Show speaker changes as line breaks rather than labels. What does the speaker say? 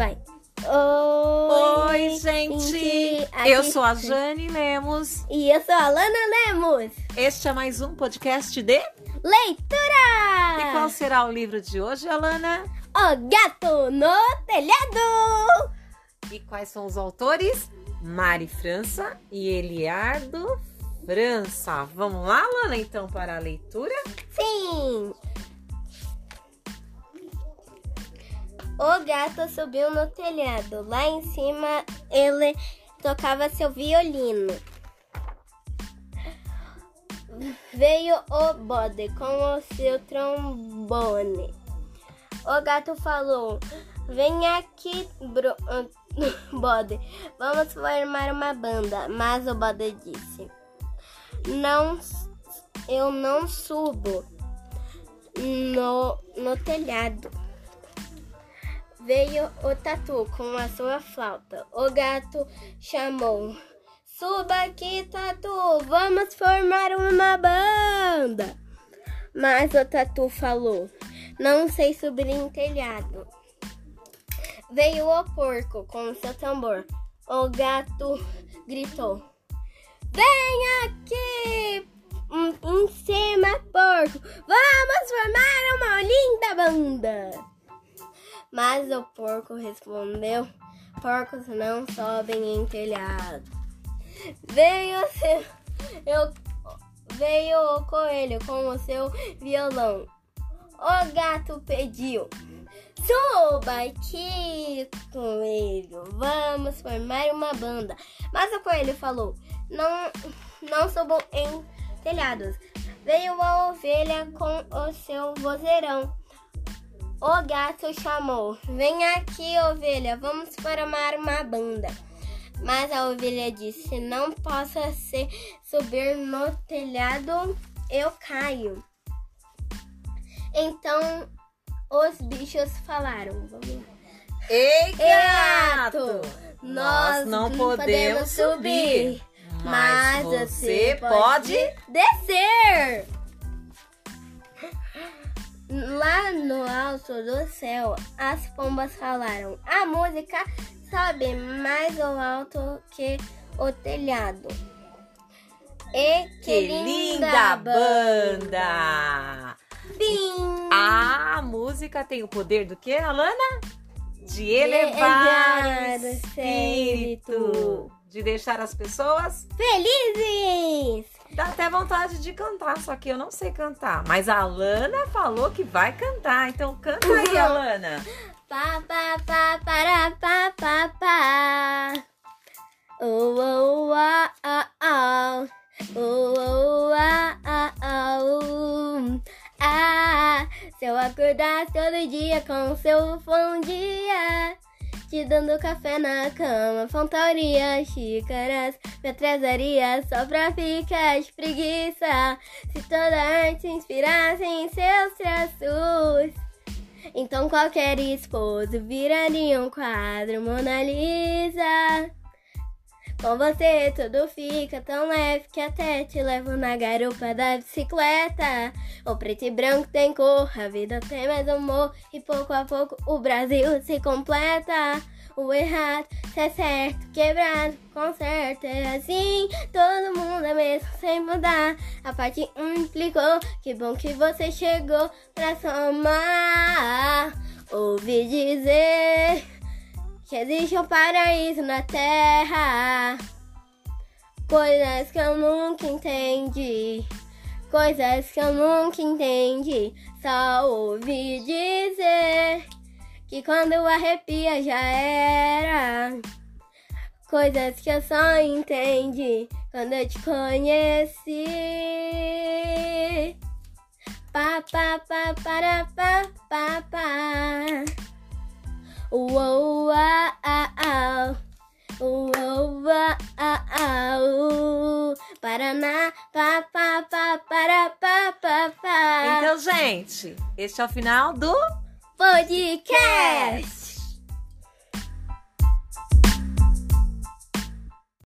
Vai. Oi,
Oi, gente!
gente,
Eu sou a Jane Lemos.
E eu sou a Lana Lemos.
Este é mais um podcast de.
Leitura!
E qual será o livro de hoje, Alana?
O gato no telhado.
E quais são os autores? Mari França e Eliardo França. Vamos lá, Alana, então, para a leitura?
Sim. O gato subiu no telhado. Lá em cima ele tocava seu violino. Veio o bode com o seu trombone. O gato falou: Vem aqui, bro... bode. Vamos formar uma banda. Mas o bode disse: Não, eu não subo no, no telhado. Veio o tatu com a sua flauta. O gato chamou: Suba aqui, tatu, vamos formar uma banda. Mas o tatu falou: Não sei subir em telhado. Veio o porco com seu tambor. O gato gritou: Vem aqui em cima, porco. Vamos formar uma linda banda. Mas o porco respondeu: Porcos não sobem em telhado. Veio, seu, eu, veio o coelho com o seu violão. O gato pediu: Suba aqui, coelho. Vamos formar uma banda. Mas o coelho falou: Não, não subam em telhados. Veio a ovelha com o seu vozeirão. O gato chamou: Vem aqui, ovelha, vamos formar uma banda. Mas a ovelha disse: Não posso ser subir no telhado, eu caio. Então os bichos falaram.
Ei,
gato! Nós não podemos subir, mas você pode descer. Lá no alto do céu, as pombas falaram: A música sobe mais ao alto que o telhado. E
Que linda banda!
Fim!
A música tem o poder do que, Alana? De
elevar
elevar o
o
espírito.
espírito.
De deixar as pessoas.
Felizes!
Dá até vontade de cantar, só que eu não sei cantar. Mas a Alana falou que vai cantar, então canta aí, Alana.
Pá, pá, pá, para, pá, pá, pá. Oh, oh, ah, ah, ah. Oh, oh, ah, ah, ah, uh. Ah, se eu acordasse todo dia com seu bom dia, te dando café na cama, faltaria xícaras, me atrasaria só pra ficar de preguiça. Se toda arte se inspirasse em seus traços. Então qualquer esposo viraria um quadro Mona Lisa. Com você tudo fica tão leve que até te levo na garupa da bicicleta. O preto e branco tem cor, a vida tem mais amor e pouco a pouco o Brasil se completa. O errado, se é certo, quebrado, conserta, é assim. Todo mundo é mesmo sem mudar. A parte um implicou, que bom que você chegou pra somar. Ouvi dizer que existe um paraíso na terra. Coisas que eu nunca entendi. Coisas que eu nunca entendi. Só ouvi dizer que quando arrepia já era. Coisas que eu só entendi quando eu te conheci. Pá, pá, pá, para, pá, pá, pá. Uou, pá.
Então, gente, este é o final do
Podcast!